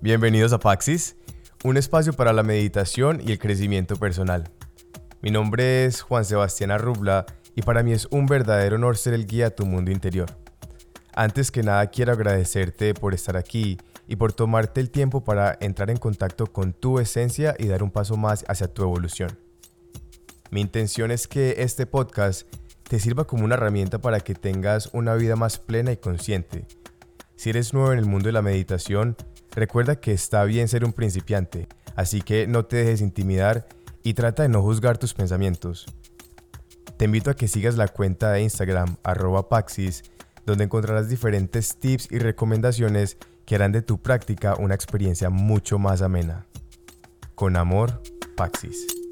Bienvenidos a Paxis, un espacio para la meditación y el crecimiento personal. Mi nombre es Juan Sebastián Arrubla y para mí es un verdadero honor ser el guía a tu mundo interior. Antes que nada quiero agradecerte por estar aquí y por tomarte el tiempo para entrar en contacto con tu esencia y dar un paso más hacia tu evolución. Mi intención es que este podcast te sirva como una herramienta para que tengas una vida más plena y consciente. Si eres nuevo en el mundo de la meditación, recuerda que está bien ser un principiante, así que no te dejes intimidar y trata de no juzgar tus pensamientos. Te invito a que sigas la cuenta de Instagram arroba Paxis, donde encontrarás diferentes tips y recomendaciones que harán de tu práctica una experiencia mucho más amena. Con amor, Paxis.